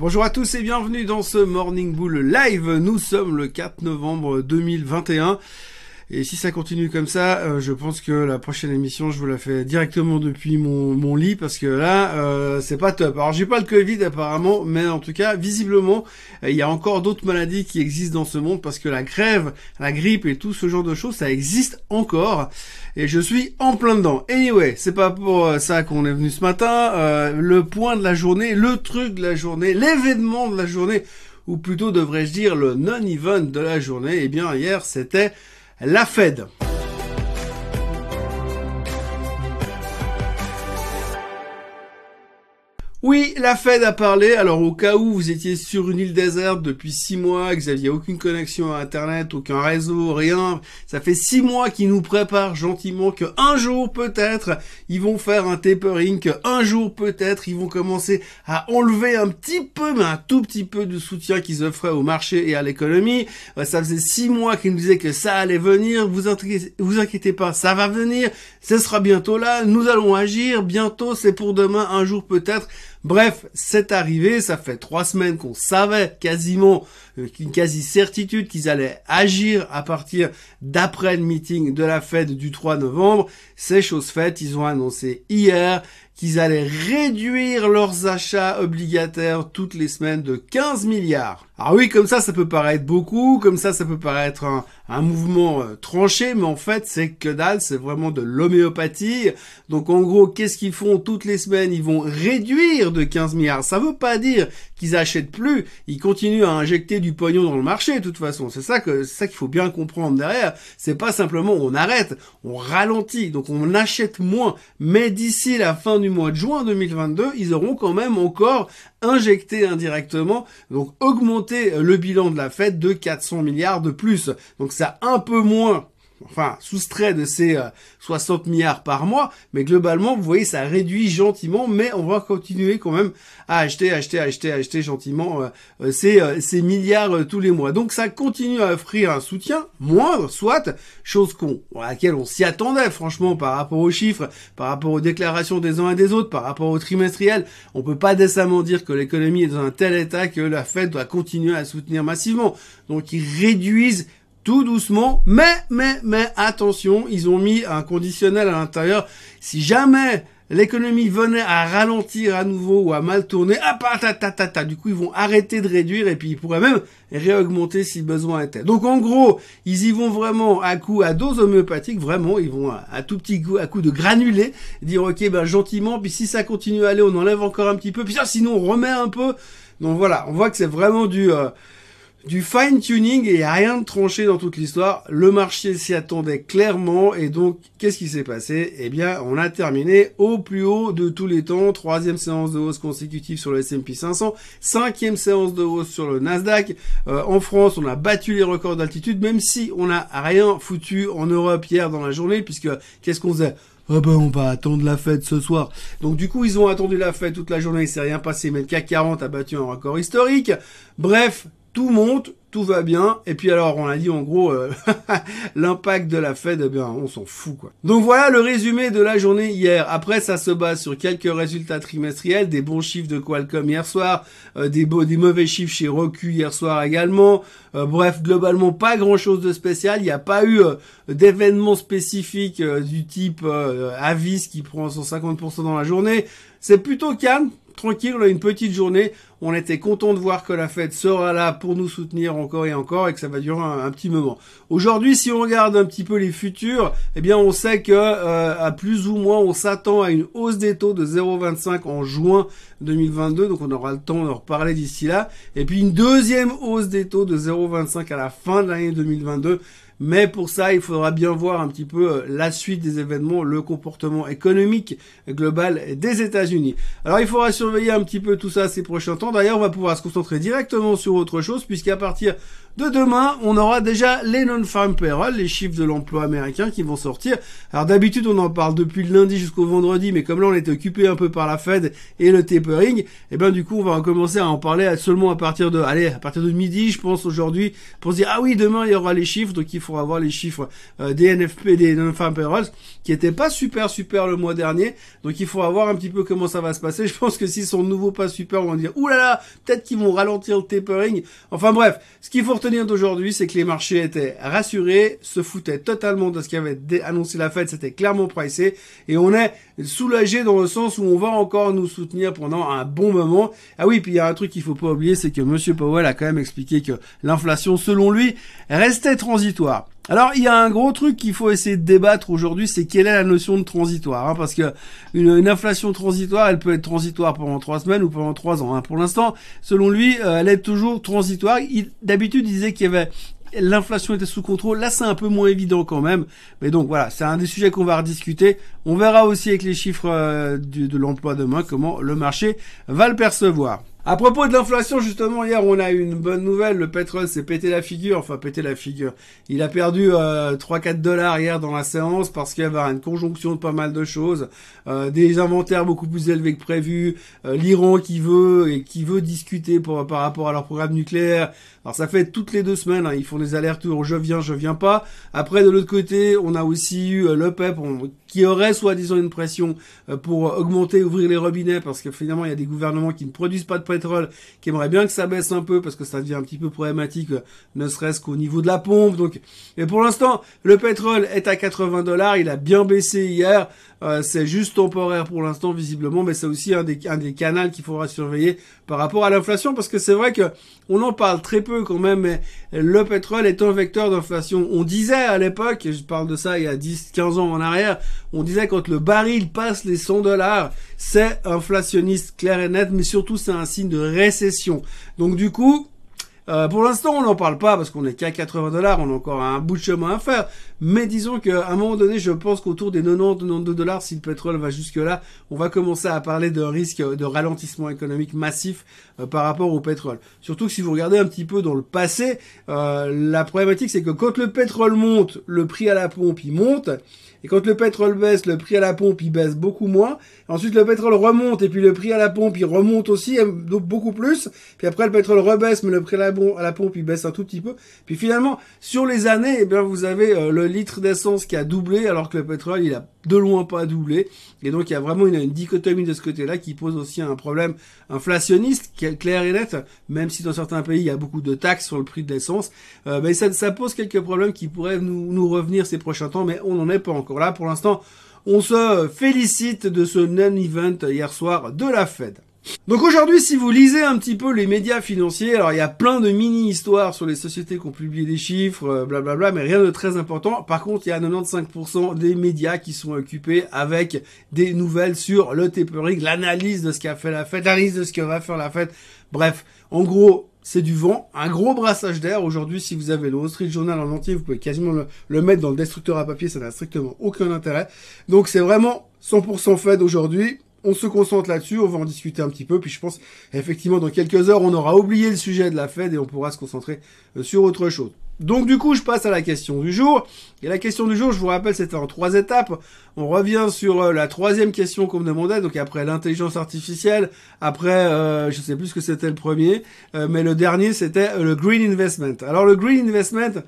Bonjour à tous et bienvenue dans ce Morning Bull Live. Nous sommes le 4 novembre 2021. Et si ça continue comme ça, euh, je pense que la prochaine émission, je vous la fais directement depuis mon, mon lit parce que là, euh, c'est pas top. Alors j'ai pas le Covid apparemment, mais en tout cas, visiblement, il y a encore d'autres maladies qui existent dans ce monde parce que la grève, la grippe et tout ce genre de choses, ça existe encore. Et je suis en plein dedans. Anyway, c'est pas pour euh, ça qu'on est venu ce matin. le point de la journée, le truc de la journée, l'événement de la journée, ou plutôt devrais-je dire le non-event de la journée. Eh bien, hier, c'était la Fed. Oui, la Fed a parlé. Alors au cas où vous étiez sur une île déserte depuis six mois, que vous n'aviez aucune connexion à Internet, aucun réseau, rien, ça fait six mois qu'ils nous préparent gentiment que un jour peut-être ils vont faire un tapering, que un jour peut-être ils vont commencer à enlever un petit peu, mais un tout petit peu de soutien qu'ils offraient au marché et à l'économie. Euh, ça faisait six mois qu'ils nous disaient que ça allait venir. Vous inquiétez, vous inquiétez pas, ça va venir. Ce sera bientôt là. Nous allons agir. Bientôt, c'est pour demain, un jour peut-être. Bref, c'est arrivé, ça fait trois semaines qu'on savait quasiment, euh, une quasi-certitude qu'ils allaient agir à partir d'après le meeting de la Fed du 3 novembre. C'est chose faite, ils ont annoncé hier qu'ils allaient réduire leurs achats obligataires toutes les semaines de 15 milliards. Ah oui, comme ça, ça peut paraître beaucoup, comme ça, ça peut paraître un, mouvement euh, tranché, mais en fait, c'est que dalle, c'est vraiment de l'homéopathie. Donc en gros, qu'est-ce qu'ils font toutes les semaines? Ils vont réduire de 15 milliards. Ça veut pas dire qu'ils achètent plus, ils continuent à injecter du pognon dans le marché de toute façon. C'est ça que c'est ça qu'il faut bien comprendre derrière. C'est pas simplement on arrête, on ralentit, donc on achète moins. Mais d'ici la fin du mois de juin 2022, ils auront quand même encore injecté indirectement, donc augmenter le bilan de la Fed de 400 milliards de plus. Donc ça un peu moins enfin soustrait de ces 60 euh, milliards par mois, mais globalement, vous voyez, ça réduit gentiment, mais on va continuer quand même à acheter, acheter, acheter, acheter gentiment euh, euh, ces, ces milliards tous les mois. Donc ça continue à offrir un soutien moindre, soit, chose qu'on, à laquelle on s'y attendait, franchement, par rapport aux chiffres, par rapport aux déclarations des uns et des autres, par rapport au trimestriel. On peut pas décemment dire que l'économie est dans un tel état que la Fed doit continuer à soutenir massivement. Donc ils réduisent tout doucement, mais, mais, mais attention, ils ont mis un conditionnel à l'intérieur. Si jamais l'économie venait à ralentir à nouveau ou à mal tourner, ah, ta, ta, ta, ta, du coup, ils vont arrêter de réduire et puis ils pourraient même réaugmenter si besoin était. Donc, en gros, ils y vont vraiment à coup, à dose homéopathique, vraiment, ils vont à, tout petit coup, à coup de granulés, dire, ok, ben, gentiment, puis si ça continue à aller, on enlève encore un petit peu, puis ça, sinon, on remet un peu. Donc voilà, on voit que c'est vraiment du, euh, du fine tuning et rien de tranché dans toute l'histoire. Le marché s'y attendait clairement et donc qu'est-ce qui s'est passé? Eh bien, on a terminé au plus haut de tous les temps. Troisième séance de hausse consécutive sur le S&P 500, cinquième séance de hausse sur le Nasdaq. Euh, en France, on a battu les records d'altitude, même si on n'a rien foutu en Europe hier dans la journée, puisque qu'est-ce qu'on faisait? Ah ben on va attendre la fête ce soir. Donc du coup ils ont attendu la fête toute la journée, il s'est rien passé, mais le CAC 40 a battu un record historique. Bref, tout monte, tout va bien. Et puis alors, on a dit en gros, euh, l'impact de la Fed, eh bien, on s'en fout quoi. Donc voilà le résumé de la journée hier. Après, ça se base sur quelques résultats trimestriels, des bons chiffres de Qualcomm hier soir, euh, des, mauvais chiffres chez Roku hier soir également. Euh, bref, globalement, pas grand-chose de spécial. Il n'y a pas eu d'événements spécifiques du type Avis qui prend 150% dans la journée. C'est plutôt calme tranquille, une petite journée. On était content de voir que la fête sera là pour nous soutenir encore et encore et que ça va durer un, petit moment. Aujourd'hui, si on regarde un petit peu les futurs, eh bien, on sait que euh, à plus ou moins, on s'attend à une hausse des taux de 0,25 en juin 2022. Donc, on aura le temps d'en reparler d'ici là. Et puis, une deuxième hausse des taux de 0,25 à la fin de l'année 2022. Mais pour ça, il faudra bien voir un petit peu euh, la suite des événements, le comportement économique global des États-Unis. Alors il faudra surveiller un petit peu tout ça ces prochains temps. D'ailleurs, on va pouvoir se concentrer directement sur autre chose, puisqu'à partir de demain, on aura déjà les non-farm payroll, les chiffres de l'emploi américain qui vont sortir. Alors d'habitude, on en parle depuis le lundi jusqu'au vendredi, mais comme là on était occupé un peu par la Fed et le tapering, eh ben du coup, on va commencer à en parler seulement à partir de, allez, à partir de midi, je pense aujourd'hui, pour se dire ah oui, demain il y aura les chiffres, donc il faudra voir les chiffres euh, des NFP, des non-farm payrolls, qui étaient pas super super le mois dernier, donc il faudra voir un petit peu comment ça va se passer. Je pense que s'ils sont de nouveau pas super, on va dire oulala, peut-être qu'ils vont ralentir le tapering. Enfin bref, ce qu'il faut retenir d'aujourd'hui, c'est que les marchés étaient rassurés, se foutaient totalement de ce qu'avait annoncé la Fed, c'était clairement pricé, et on est soulagé dans le sens où on va encore nous soutenir pendant un bon moment. Ah oui, puis il y a un truc qu'il faut pas oublier, c'est que Monsieur Powell a quand même expliqué que l'inflation, selon lui, restait transitoire. Alors il y a un gros truc qu'il faut essayer de débattre aujourd'hui, c'est quelle est la notion de transitoire, hein, parce que une, inflation transitoire, elle peut être transitoire pendant trois semaines ou pendant trois ans. Hein. Pour l'instant, selon lui, euh, elle est toujours transitoire. D'habitude, il disait qu'il y avait l'inflation était sous contrôle. Là, c'est un peu moins évident quand même. Mais donc voilà, c'est un des sujets qu'on va rediscuter. On verra aussi avec les chiffres euh, de l'emploi demain comment le marché va le percevoir. À propos de l'inflation, justement, hier, on a eu une bonne nouvelle. Le pétrole s'est pété la figure. Enfin, pété la figure. Il a perdu euh, 3-4 dollars hier dans la séance parce qu'il y avait une conjonction de pas mal de choses. Euh, des inventaires beaucoup plus élevés que prévu. Euh, L'Iran qui veut et qui veut discuter par rapport à leur programme nucléaire. Alors, ça fait toutes les deux semaines. Hein, ils font des allers-retours. Je viens, je viens pas. Après, de l'autre côté, on a aussi eu euh, le PEP qui aurait soi-disant une pression euh, pour augmenter, ouvrir les robinets parce que finalement, il y a des gouvernements qui ne produisent pas de pétrole, qui aimerait bien que ça baisse un peu parce que ça devient un petit peu problématique, euh, ne serait-ce qu'au niveau de la pompe. Donc, et pour l'instant, le pétrole est à 80 dollars, il a bien baissé hier. Euh, c'est juste temporaire pour l'instant visiblement, mais c'est aussi un des, un des canaux qu'il faudra surveiller par rapport à l'inflation, parce que c'est vrai que on en parle très peu quand même, mais le pétrole est un vecteur d'inflation. On disait à l'époque, je parle de ça il y a 10, 15 ans en arrière, on disait quand le baril passe les 100 dollars, c'est inflationniste clair et net, mais surtout c'est un signe de récession. Donc du coup, euh, pour l'instant, on n'en parle pas parce qu'on est qu'à 80 dollars, on a encore un bout de chemin à faire. Mais disons qu'à un moment donné, je pense qu'autour des 90-92 dollars, si le pétrole va jusque là, on va commencer à parler d'un risque de ralentissement économique massif euh, par rapport au pétrole. Surtout que si vous regardez un petit peu dans le passé, euh, la problématique c'est que quand le pétrole monte, le prix à la pompe il monte. Et quand le pétrole baisse, le prix à la pompe, il baisse beaucoup moins. Ensuite, le pétrole remonte et puis le prix à la pompe, il remonte aussi, donc beaucoup plus. Puis après, le pétrole rebaisse, mais le prix à la, pompe, il baisse un tout petit peu. Puis finalement, sur les années, eh bien, vous avez euh, le litre d'essence qui a doublé, alors que le pétrole, il a de loin pas doublé. Et donc, il y a vraiment une, dichotomie de ce côté-là qui pose aussi un problème inflationniste, qui est clair et net, même si dans certains pays, il y a beaucoup de taxes sur le prix de l'essence. Euh, mais ça, ça pose quelques problèmes qui pourraient nous, nous revenir ces prochains temps, mais on n'en est pas encore là. Pour l'instant, on se félicite de ce non-event hier soir de la Fed. Donc aujourd'hui, si vous lisez un petit peu les médias financiers, alors il y a plein de mini-histoires sur les sociétés qui ont publié des chiffres, blablabla, euh, bla, mais rien de très important. Par contre, il y a 95% des médias qui sont occupés avec des nouvelles sur le tapering, l'analyse de ce qu'a fait la Fed, l'analyse de ce que va faire la Fed. Bref, en gros, c'est du vent, un gros brassage d'air. Aujourd'hui, si vous avez le Wall Street Journal en entier, vous pouvez quasiment le, mettre dans le destructeur à papier, ça n'a strictement aucun intérêt. Donc c'est vraiment 100% Fed aujourd'hui. On se concentre là-dessus, on va en discuter un petit peu, puis je pense effectivement dans quelques heures on aura oublié le sujet de la Fed et on pourra se concentrer euh, sur autre chose. Donc du coup, je passe à la question du jour. Et la question du jour, je vous rappelle, c'était en trois étapes. On revient sur euh, la troisième question qu'on me demandait, donc après l'intelligence artificielle, après, euh, je sais plus ce que c'était le premier, euh, mais le dernier, c'était le green investment. Alors le green investment,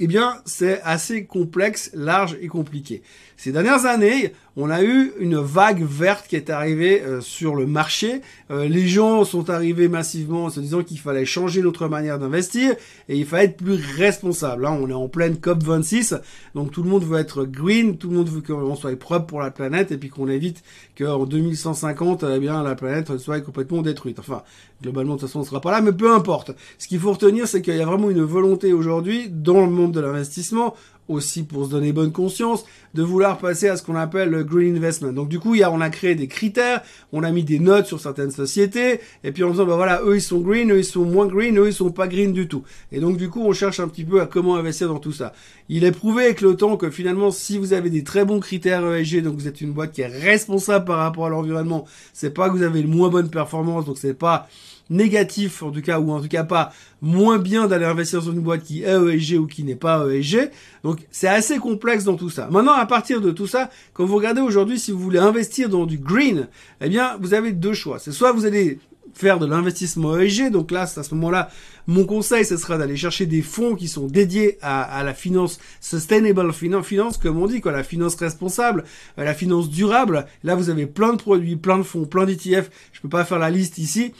eh bien, c'est assez complexe, large et compliqué. Ces dernières années, on a eu une vague verte qui est arrivée euh, sur le marché. Euh, les gens sont arrivés massivement en se disant qu'il fallait changer notre manière d'investir et il fallait être plus responsable. Là, on est en pleine COP 26, donc tout le monde veut être green, tout le monde veut qu'on soit propre pour la planète et puis qu'on évite qu'en 2150, eh bien, la planète soit complètement détruite. Enfin, globalement, de toute façon, on ne sera pas là, mais peu importe. Ce qu'il faut retenir, c'est qu'il y a vraiment une volonté aujourd'hui dans le monde de l'investissement aussi pour se donner bonne conscience, de vouloir passer à ce qu'on appelle le green investment. Donc du coup, il y a, on a créé des critères, on a mis des notes sur certaines sociétés, et puis en disant, bah voilà, eux ils sont green, eux ils sont moins green, eux ils sont pas green du tout. Et donc du coup, on cherche un petit peu à comment investir dans tout ça. Il est prouvé avec le temps que finalement, si vous avez des très bons critères ESG, donc vous êtes une boîte qui est responsable par rapport à l'environnement, c'est pas que vous avez une moins bonne performance, donc c'est pas négatif, en tout cas, ou en tout cas pas moins bien d'aller investir dans une boîte qui est ESG ou qui n'est pas ESG. Donc c'est assez complexe dans tout ça. Maintenant, à partir de tout ça, quand vous regardez aujourd'hui, si vous voulez investir dans du green, eh bien, vous avez deux choix. C'est soit vous allez faire de l'investissement ESG. Donc là, à ce moment-là, mon conseil, ce sera d'aller chercher des fonds qui sont dédiés à, la finance sustainable finance, comme on dit, quoi, la finance responsable, euh, la finance durable. Là, vous avez plein de produits, plein de fonds, plein d'ETF. Je peux pas faire la liste ici.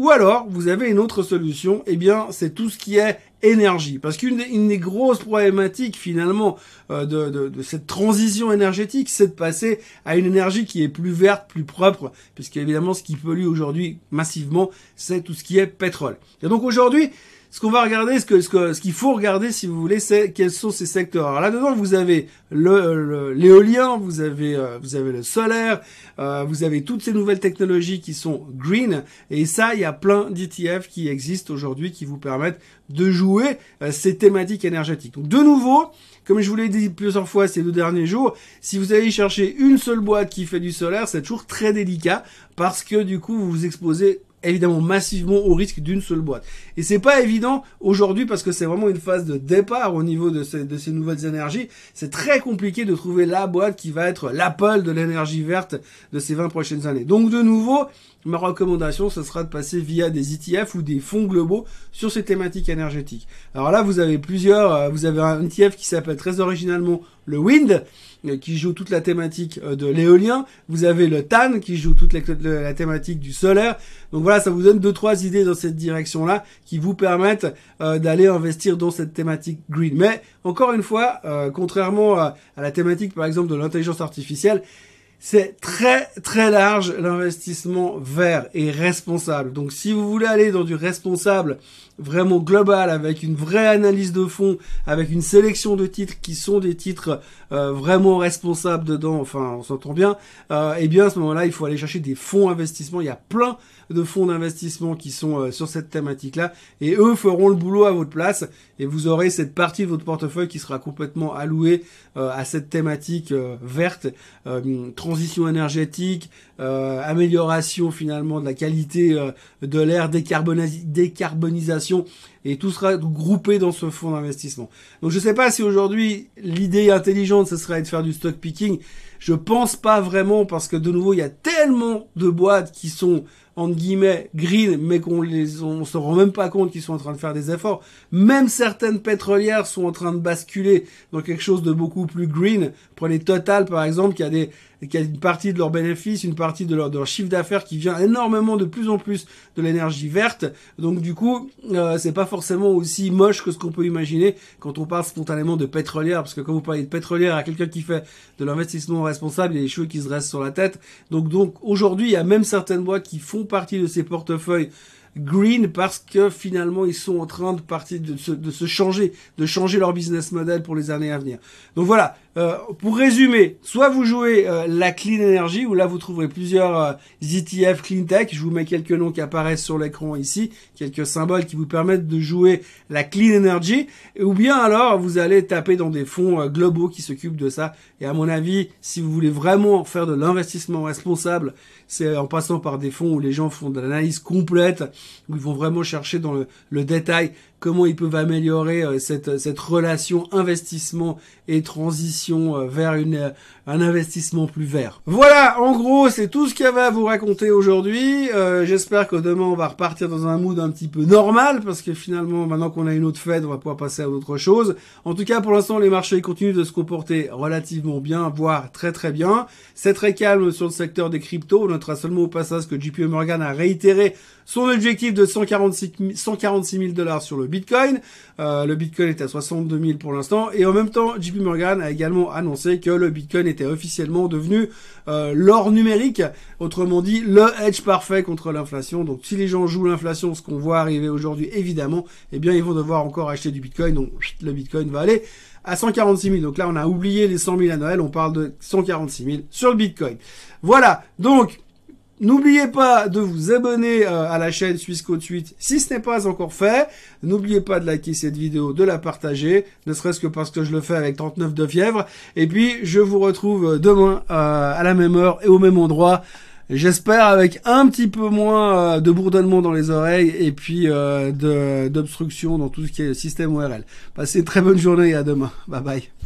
Ou alors, vous avez une autre solution, eh bien, c'est tout ce qui est énergie. Parce qu'une des, grosses problématiques, finalement, euh, de, cette transition énergétique, c'est de passer à une énergie qui est plus verte, plus propre, puisqu'évidemment, ce qui pollue aujourd'hui massivement, c'est tout ce qui est pétrole. Et donc aujourd'hui, ce qu'on va regarder, ce que ce qu'il faut regarder, si vous voulez, c'est quels sont ces secteurs. Alors là-dedans, vous avez le l'éolien, vous avez euh, vous avez le solaire, euh, vous avez toutes ces nouvelles technologies qui sont green. Et ça, il y a plein d'ETF qui existent aujourd'hui qui vous permettent de jouer euh, ces thématiques énergétiques. Donc de nouveau, comme je vous l'ai dit plusieurs fois ces deux derniers jours, si vous allez chercher une seule boîte qui fait du solaire, c'est toujours très délicat parce que du coup, vous vous exposez évidemment massivement au risque d'une seule boîte. Et c'est pas évident aujourd'hui parce que c'est vraiment une phase de départ au niveau de ces, de ces nouvelles énergies. C'est très compliqué de trouver la boîte qui va être l'Apple de l'énergie verte de ces 20 prochaines années. Donc de nouveau, ma recommandation, ce sera de passer via des ETF ou des fonds globaux sur ces thématiques énergétiques. Alors là, vous avez plusieurs, euh, vous avez un ETF qui s'appelle très originalement le Wind, euh, qui joue toute la thématique euh, de l'éolien. Vous avez le TAN qui joue toute la, thématique du solaire. Donc voilà, ça vous donne deux trois idées dans cette direction-là qui vous permettent d'aller investir dans cette thématique green. Mais encore une fois, contrairement à la thématique par exemple de l'intelligence artificielle, c'est très très large l'investissement vert et responsable. Donc si vous voulez aller dans du responsable vraiment global avec une vraie analyse de fond, avec une sélection de titres qui sont des titres euh, vraiment responsables dedans, enfin on s'entend bien, euh, et eh bien à ce moment-là il faut aller chercher des fonds investissement. Il y a plein de fonds d'investissement qui sont euh, sur cette thématique-là et eux feront le boulot à votre place et vous aurez cette partie de votre portefeuille qui sera complètement allouée à cette thématique verte transition énergétique, euh, amélioration finalement de la qualité euh, de l'air, décarbonisation, et tout sera groupé dans ce fonds d'investissement. Donc je ne sais pas si aujourd'hui l'idée intelligente ce serait de faire du stock picking. Je pense pas vraiment parce que de nouveau il y a tellement de boîtes qui sont entre guillemets green, mais qu'on les on se rend même pas compte qu'ils sont en train de faire des efforts. Même certaines pétrolières sont en train de basculer dans quelque chose de beaucoup plus green. Prenez Total par exemple, qui a des qui a une partie de leurs bénéfices, une partie de leur, de leur chiffre d'affaires qui vient énormément de plus en plus de l'énergie verte. Donc du coup, euh, c'est pas forcément aussi moche que ce qu'on peut imaginer quand on parle spontanément de pétrolière, parce que quand vous parlez de pétrolière à quelqu'un qui fait de l'investissement responsable, il y a des cheveux qui se restent sur la tête. Donc donc aujourd'hui, il y a même certaines boîtes qui font partie de ces portefeuilles green parce que finalement ils sont en train de partir de se, de se changer, de changer leur business model pour les années à venir. Donc voilà, euh, pour résumer, soit vous jouez euh, la clean energy, où là vous trouverez plusieurs euh, ETF clean tech. Je vous mets quelques noms qui apparaissent sur l'écran ici, quelques symboles qui vous permettent de jouer la clean energy. Ou bien alors vous allez taper dans des fonds globaux qui s'occupent de ça. Et à mon avis, si vous voulez vraiment faire de l'investissement responsable, c'est en passant par des fonds où les gens font de l'analyse complète, où ils vont vraiment chercher dans le, le détail comment ils peuvent améliorer euh, cette, cette relation investissement et transition euh, vers une, euh, un investissement plus vert. Voilà, en gros, c'est tout ce qu'il y avait à vous raconter aujourd'hui. J'espère que demain, on va repartir dans un mood un petit peu normal, parce que finalement, maintenant qu'on a une autre fête, on va pouvoir passer à autre chose. En tout cas, pour l'instant, les marchés continuent de se comporter relativement bien, voire très très bien. C'est très calme sur le secteur des cryptos. On notera seulement au passage que JP Morgan a réitéré son objectif de 146 000 dollars sur le Bitcoin. Euh, le Bitcoin est à 62 000 pour l'instant. Et en même temps, JP Morgan a également annoncé que le Bitcoin était officiellement devenu euh, l'or numérique. Autrement dit, le hedge parfait contre l'inflation. Donc si les gens jouent l'inflation, ce qu'on voit arriver aujourd'hui, évidemment, eh bien ils vont devoir encore acheter du Bitcoin. Donc le Bitcoin va aller à 146 000. Donc là, on a oublié les 100 000 à Noël. On parle de 146 000 sur le Bitcoin. Voilà. Donc, N'oubliez pas de vous abonner euh, à la chaîne Suisse Code 8 si ce n'est pas encore fait. N'oubliez pas de liker cette vidéo, de la partager, ne serait-ce que parce que je le fais avec 39 de fièvre. Et puis, je vous retrouve demain euh, à la même heure et au même endroit. J'espère avec un petit peu moins euh, de bourdonnement dans les oreilles et puis euh, d'obstruction dans tout ce qui est système ORL. Passez une très bonne journée et à demain. Bye bye.